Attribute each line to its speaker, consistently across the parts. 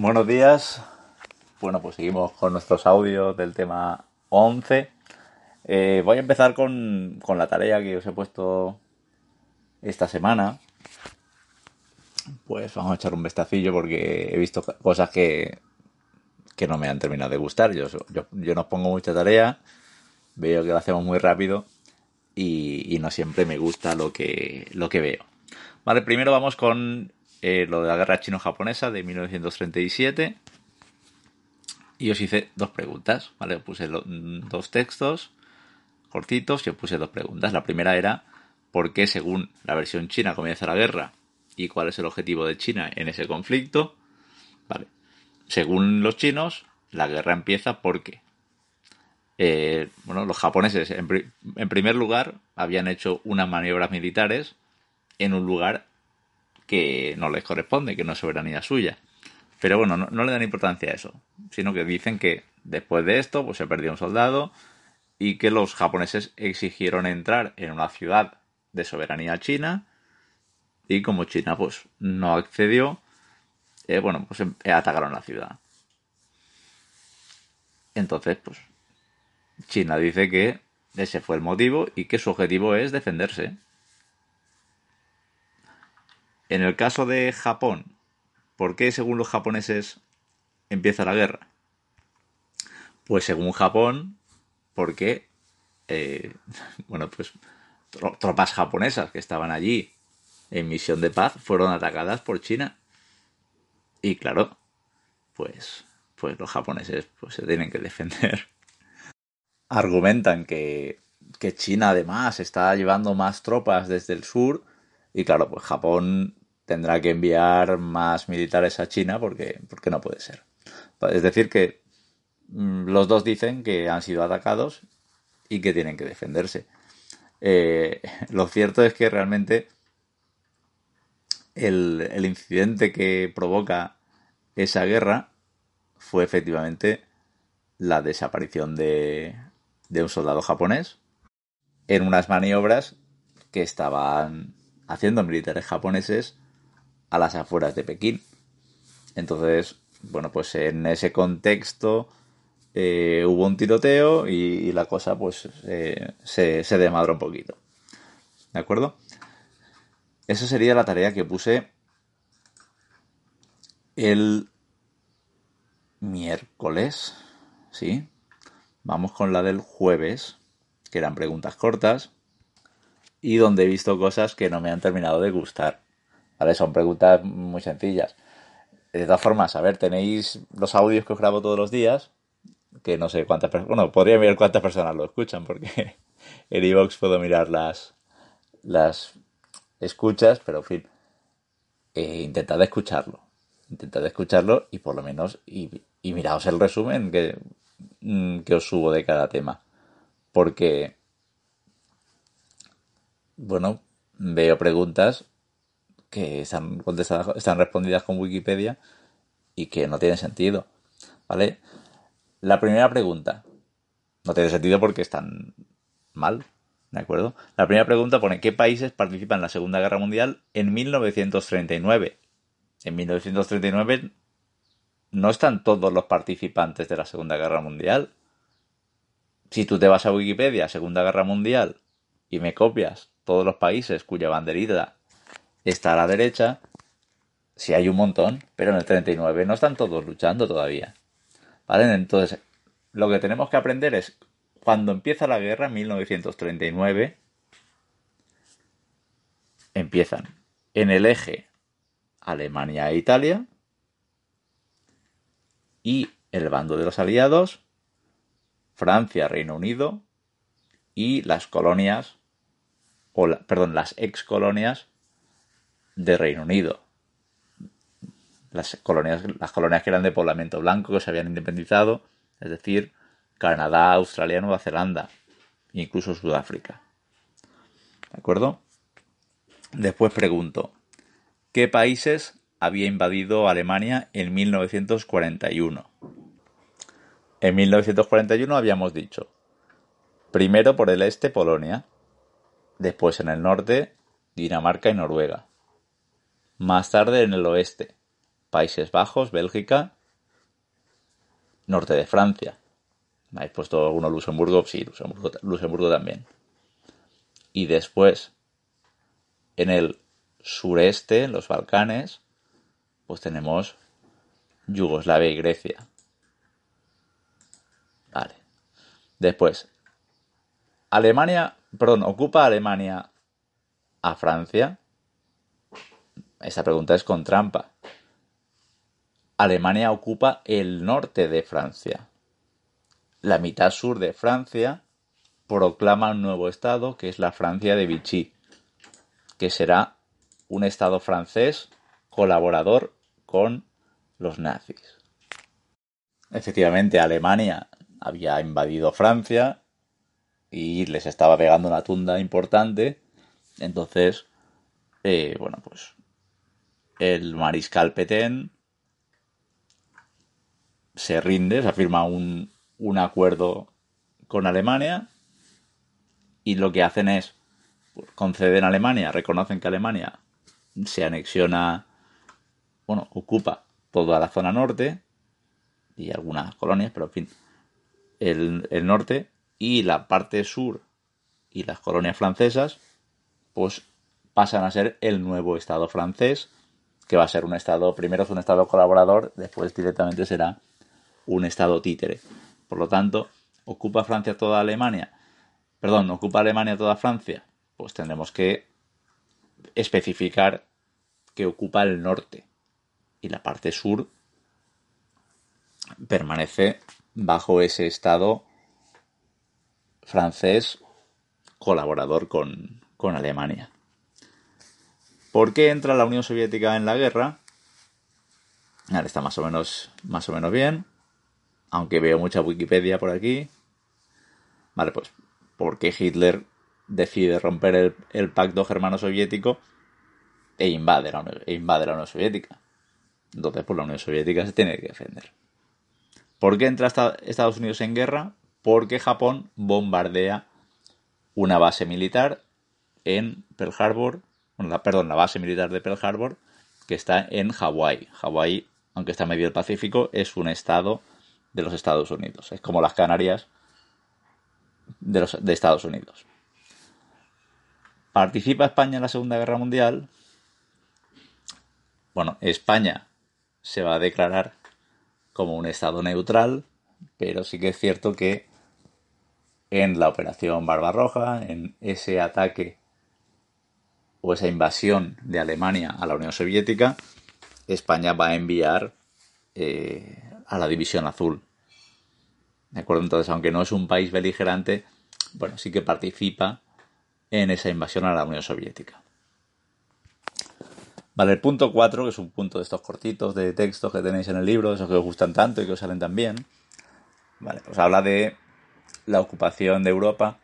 Speaker 1: Buenos días. Bueno, pues seguimos con nuestros audios del tema 11. Eh, voy a empezar con, con, la tarea que os he puesto esta semana. Pues vamos a echar un vestacillo porque he visto cosas que, que no me han terminado de gustar. Yo, yo, yo nos pongo mucha tarea, veo que lo hacemos muy rápido y, y no siempre me gusta lo que, lo que veo. Vale, primero vamos con eh, lo de la guerra chino-japonesa de 1937 y os hice dos preguntas, ¿vale? Os puse dos textos cortitos y os puse dos preguntas. La primera era por qué según la versión china comienza la guerra y cuál es el objetivo de China en ese conflicto. Vale. Según los chinos, la guerra empieza porque eh, bueno, los japoneses en primer lugar habían hecho unas maniobras militares en un lugar que no les corresponde, que no es soberanía suya. Pero bueno, no, le dan importancia a eso, sino que dicen que después de esto pues se perdió un soldado y que los japoneses exigieron entrar en una ciudad de soberanía china y como China pues no accedió, eh, bueno, pues em, atacaron la ciudad. Entonces, pues China dice que ese fue el motivo y que su objetivo es defenderse. En el caso de Japón, ¿por qué según los japoneses empieza la guerra? Pues según Japón, porque, eh, bueno, pues tropas japonesas que estaban allí en misión de paz fueron atacadas por China. Y claro, pues, pues los japoneses pues, se tienen que defender. Argumentan que, que China además está llevando más tropas desde el sur y claro, pues Japón tendrá que enviar más militares a China porque, porque no puede ser. Es decir, que mm, los dos dicen que han sido atacados y que tienen que defenderse. Eh, lo cierto es que realmente el, el, incidente que provoca esa guerra fue efectivamente la desaparición de, de un soldado japonés en unas maniobras que estaban haciendo militares japoneses a las afueras de Pekín. Entonces, bueno, pues en ese contexto eh, hubo un tiroteo y, la cosa pues eh, se, se desmadró un poquito. ¿De acuerdo? Esa sería la tarea que puse el miércoles. ¿Sí? Vamos con la del jueves, que eran preguntas cortas y donde he visto cosas que no me han terminado de gustar. ¿Vale? Son preguntas muy sencillas. De todas formas, a ver, tenéis los audios que os grabo todos los días, que no sé cuántas personas, bueno, podría mirar cuántas personas lo escuchan, porque en iVoox puedo mirar las, las escuchas, pero en fin, eh, intentad escucharlo. Intentad escucharlo y por lo menos, y, y miraos el resumen que, mm, que os subo de cada tema. Porque bueno, veo preguntas que están contestadas, están respondidas con Wikipedia y que no tienen sentido. ¿Vale? La primera pregunta no tiene sentido porque están mal. ¿De acuerdo? La primera pregunta pone ¿qué países participan en la Segunda Guerra Mundial en 1939? En 1939 no están todos los participantes de la Segunda Guerra Mundial. Si tú te vas a Wikipedia, Segunda Guerra Mundial, y me copias todos los países cuya banderita está a la derecha, sí hay un montón, pero en el 39 no están todos luchando todavía. ¿Vale? Entonces, lo que tenemos que aprender es, cuando empieza la guerra, en 1939, empiezan en el eje Alemania e Italia y el bando de los aliados, Francia, Reino Unido y las colonias perdón, las ex colonias de Reino Unido. Las colonias, las colonias que eran de poblamiento blanco, que se habían independizado, es decir, Canadá, Australia, Nueva Zelanda, incluso Sudáfrica. ¿De acuerdo? Después pregunto, ¿qué países había invadido Alemania en 1941? En 1941 habíamos dicho, primero por el este Polonia, después en el norte Dinamarca y Noruega, más tarde en el oeste Países Bajos, Bélgica, norte de Francia. ¿Me habéis puesto alguno Luxemburgo? Sí, Luxemburgo, Luxemburgo también. Y después, en el sureste, en los Balcanes, pues tenemos Yugoslavia y Grecia. Vale. Después, Alemania, perdón, ocupa Alemania a Francia. Esa pregunta es con trampa. Alemania ocupa el norte de Francia. La mitad sur de Francia proclama un nuevo estado que es la Francia de Vichy, que será un estado francés colaborador con los nazis. Efectivamente, Alemania había invadido Francia y les estaba pegando una tunda importante. Entonces, eh, bueno, pues el mariscal Petén se rinde, se firma un, un acuerdo con Alemania y lo que hacen es conceden a Alemania, reconocen que Alemania se anexiona, bueno, ocupa toda la zona norte y algunas colonias, pero en fin, el, el norte y la parte sur y las colonias francesas, pues pasan a ser el nuevo Estado francés, que va a ser un Estado, primero es un Estado colaborador, después directamente será un Estado títere. Por lo tanto, ¿ocupa Francia toda Alemania? Perdón, ¿ocupa Alemania toda Francia? Pues tendremos que especificar que ocupa el norte y la parte sur permanece bajo ese estado francés colaborador con, con Alemania. ¿Por qué entra la Unión Soviética en la guerra? Ahora está más o menos, más o menos bien aunque veo mucha Wikipedia por aquí. Vale, pues, ¿por qué Hitler decide romper el, pacto germano-soviético e invade, la, e invade la Unión Soviética? Entonces, pues la Unión Soviética se tiene que defender. ¿Por qué entra Estados Unidos en guerra? Porque Japón bombardea una base militar en Pearl Harbor, perdón, la base militar de Pearl Harbor, que está en Hawái. Hawái, aunque está en medio del Pacífico, es un estado de los Estados Unidos. Es como las Canarias de, los, de Estados Unidos. ¿Participa España en la Segunda Guerra Mundial? Bueno, España se va a declarar como un Estado neutral, pero sí que es cierto que en la Operación Barbarroja, en ese ataque o esa invasión de Alemania a la Unión Soviética, España va a enviar eh, a la División Azul. ¿De acuerdo? Entonces, aunque no es un país beligerante, bueno, sí que participa en esa invasión a la Unión Soviética. Vale, el punto 4, que es un punto de estos cortitos de texto que tenéis en el libro, esos que os gustan tanto y que os salen tan bien. Vale, pues habla de la ocupación de Europa,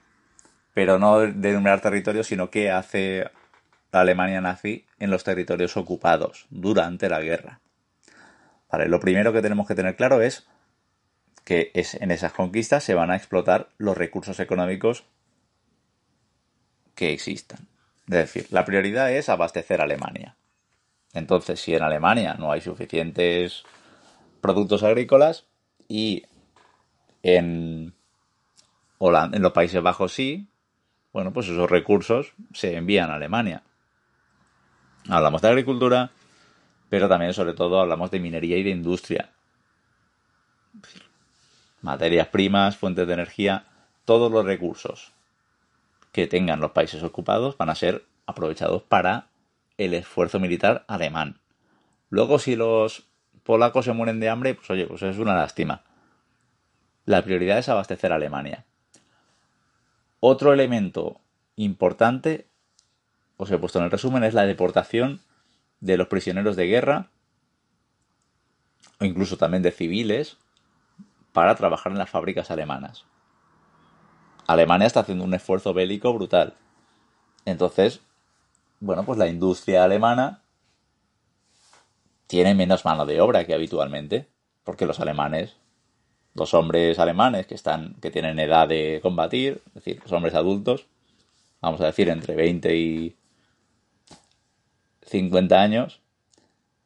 Speaker 1: pero no de enumerar territorios, sino qué hace la Alemania nazi en los territorios ocupados durante la guerra. Vale, lo primero que tenemos que tener claro es que es, en esas conquistas se van a explotar los recursos económicos que existan. Es decir, la prioridad es abastecer a Alemania. Entonces, si en Alemania no hay suficientes productos agrícolas y en, en los Países Bajos sí, bueno, pues esos recursos se envían a Alemania. Hablamos de agricultura, pero también sobre todo hablamos de minería y de industria. Materias primas, fuentes de energía, todos los recursos que tengan los países ocupados van a ser aprovechados para el esfuerzo militar alemán. Luego, si los polacos se mueren de hambre, pues oye, pues es una lástima. La prioridad es abastecer a Alemania. Otro elemento importante, os he puesto en el resumen, es la deportación de los prisioneros de guerra o incluso también de civiles para trabajar en las fábricas alemanas. Alemania está haciendo un esfuerzo bélico brutal. Entonces, bueno, pues la industria alemana tiene menos mano de obra que habitualmente, porque los alemanes, los hombres alemanes que están que tienen edad de combatir, es decir, los hombres adultos, vamos a decir entre 20 y 50 años,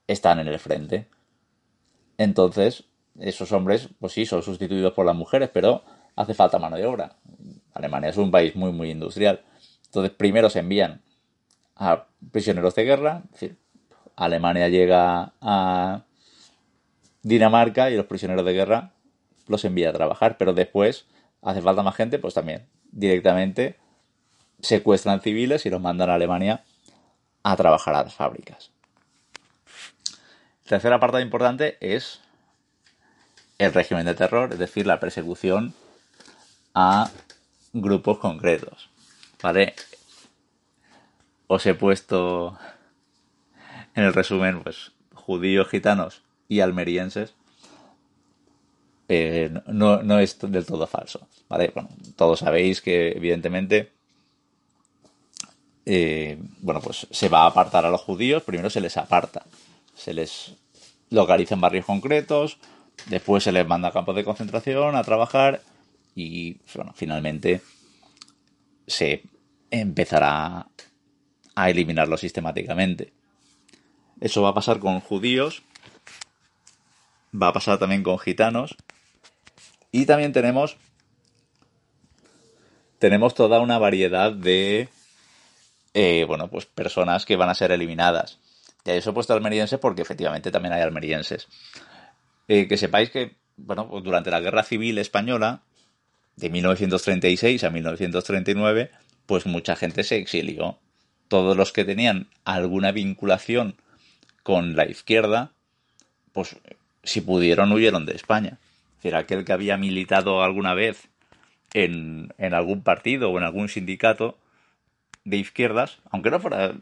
Speaker 1: están en el frente. Entonces, esos hombres, pues sí, son sustituidos por las mujeres, pero hace falta mano de obra. Alemania es un país muy, muy industrial. Entonces, primero se envían a prisioneros de guerra. Alemania llega a Dinamarca y los prisioneros de guerra los envía a trabajar, pero después hace falta más gente, pues también directamente secuestran civiles y los mandan a Alemania a trabajar a las fábricas. Tercera parte importante es el régimen de terror, es decir, la persecución a grupos concretos. ¿Vale? Os he puesto en el resumen, pues, judíos, gitanos y almerienses. Eh, no, no, es del todo falso. ¿Vale? Bueno, todos sabéis que, evidentemente, eh, bueno, pues se va a apartar a los judíos, primero se les aparta, se les localiza en barrios concretos, después se les manda a campos de concentración a trabajar y bueno, finalmente se empezará a eliminarlo sistemáticamente. Eso va a pasar con judíos, va a pasar también con gitanos y también tenemos tenemos toda una variedad de eh, bueno, pues personas que van a ser eliminadas. Y eso he puesto almerienses porque efectivamente también hay almerienses. Eh, que sepáis que, bueno, pues durante la Guerra Civil Española, de 1936 a 1939, pues mucha gente se exilió. Todos los que tenían alguna vinculación con la izquierda, pues si pudieron huyeron de España. Decir, aquel que había militado alguna vez en, en algún partido o en algún sindicato, de izquierdas, aunque no fuera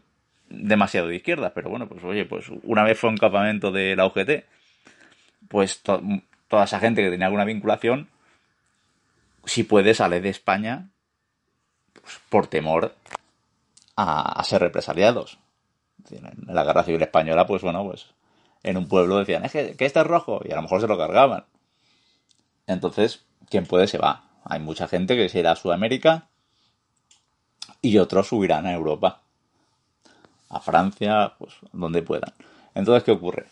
Speaker 1: demasiado de izquierdas, pero bueno, pues oye, pues una vez fue un campamento de la UGT, pues toda esa gente que tenía alguna vinculación, si puede, sale de España pues, por temor a, ser represaliados. En la guerra civil española, pues bueno, pues en un pueblo decían, es que, que este es rojo, y a lo mejor se lo cargaban. Entonces, quien puede se va. Hay mucha gente que se irá a Sudamérica, y otros subirán a Europa, a Francia, pues donde puedan. Entonces, ¿qué ocurre?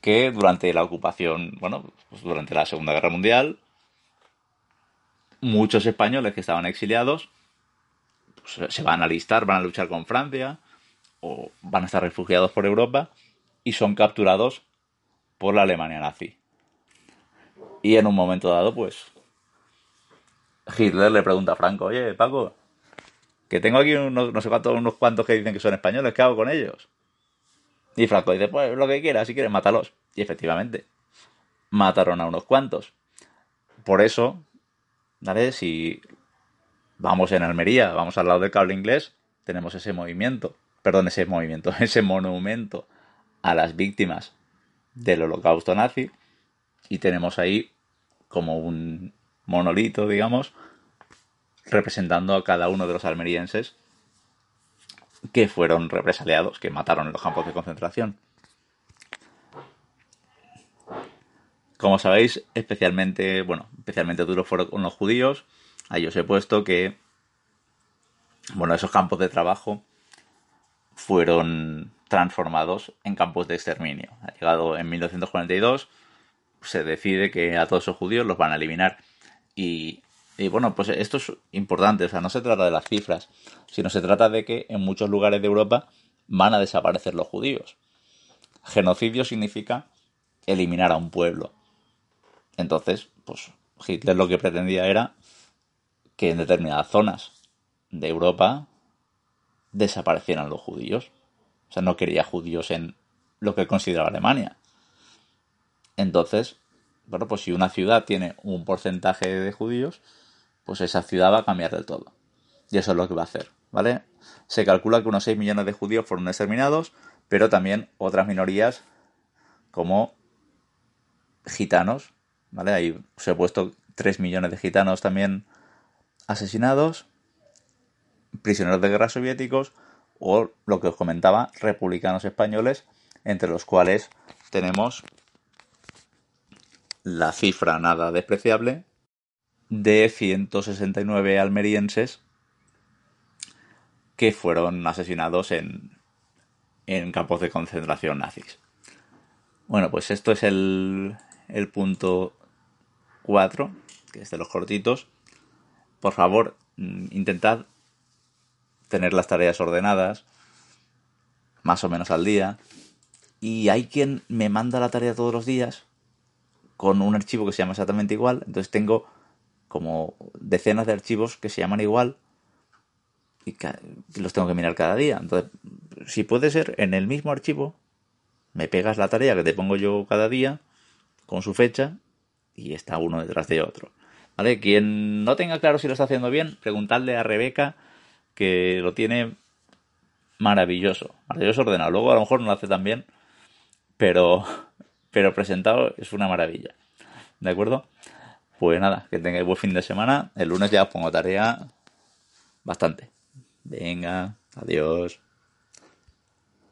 Speaker 1: Que durante la ocupación, bueno, pues durante la Segunda Guerra Mundial, muchos españoles que estaban exiliados pues, se van a alistar, van a luchar con Francia o van a estar refugiados por Europa y son capturados por la Alemania nazi. Y en un momento dado, pues Hitler le pregunta a Franco, oye, Paco, que tengo aquí unos, no sé cuántos, unos cuantos que dicen que son españoles, ¿qué hago con ellos? Y Franco dice, pues lo que quieras, si quieres, mátalos. Y efectivamente, mataron a unos cuantos. Por eso, ¿vale? Si vamos en Almería, vamos al lado del cable inglés, tenemos ese movimiento, perdón, ese movimiento, ese monumento a las víctimas del holocausto nazi y tenemos ahí como un monolito, digamos, representando a cada uno de los almerienses que fueron represaliados, que mataron en los campos de concentración. Como sabéis, especialmente, bueno, especialmente duros fueron los judíos. Ahí os he puesto que, bueno, esos campos de trabajo fueron transformados en campos de exterminio. Ha llegado en 1942, se decide que a todos esos judíos los van a eliminar. Y y bueno, pues esto es importante, o sea, no se trata de las cifras, sino se trata de que en muchos lugares de Europa van a desaparecer los judíos. Genocidio significa eliminar a un pueblo. Entonces, pues Hitler lo que pretendía era que en determinadas zonas de Europa desaparecieran los judíos. O sea, no quería judíos en lo que consideraba Alemania. Entonces, bueno, pues si una ciudad tiene un porcentaje de judíos, pues esa ciudad va a cambiar del todo. Y eso es lo que va a hacer, ¿vale? Se calcula que unos 6 millones de judíos fueron exterminados, pero también otras minorías como gitanos, ¿vale? Ahí se he puesto 3 millones de gitanos también asesinados, prisioneros de guerra soviéticos o lo que os comentaba, republicanos españoles, entre los cuales tenemos la cifra nada despreciable de 169 almerienses que fueron asesinados en, en campos de concentración nazis. Bueno, pues esto es el, el punto 4, que es de los cortitos. Por favor, mm, intentad tener las tareas ordenadas, más o menos al día. Y hay quien me manda la tarea todos los días con un archivo que se llama exactamente igual. Entonces tengo como decenas de archivos que se llaman igual y los tengo que mirar cada día. Entonces, si puede ser en el mismo archivo, me pegas la tarea que te pongo yo cada día con su fecha y está uno detrás de otro. ¿Vale? Quien no tenga claro si lo está haciendo bien, preguntarle a Rebeca que lo tiene maravilloso, maravilloso ordenado. Luego a lo mejor no lo hace tan bien, pero, pero presentado es una maravilla. ¿De acuerdo? Pues nada, que tengáis buen fin de semana. El lunes ya os pongo tarea bastante. Venga, adiós.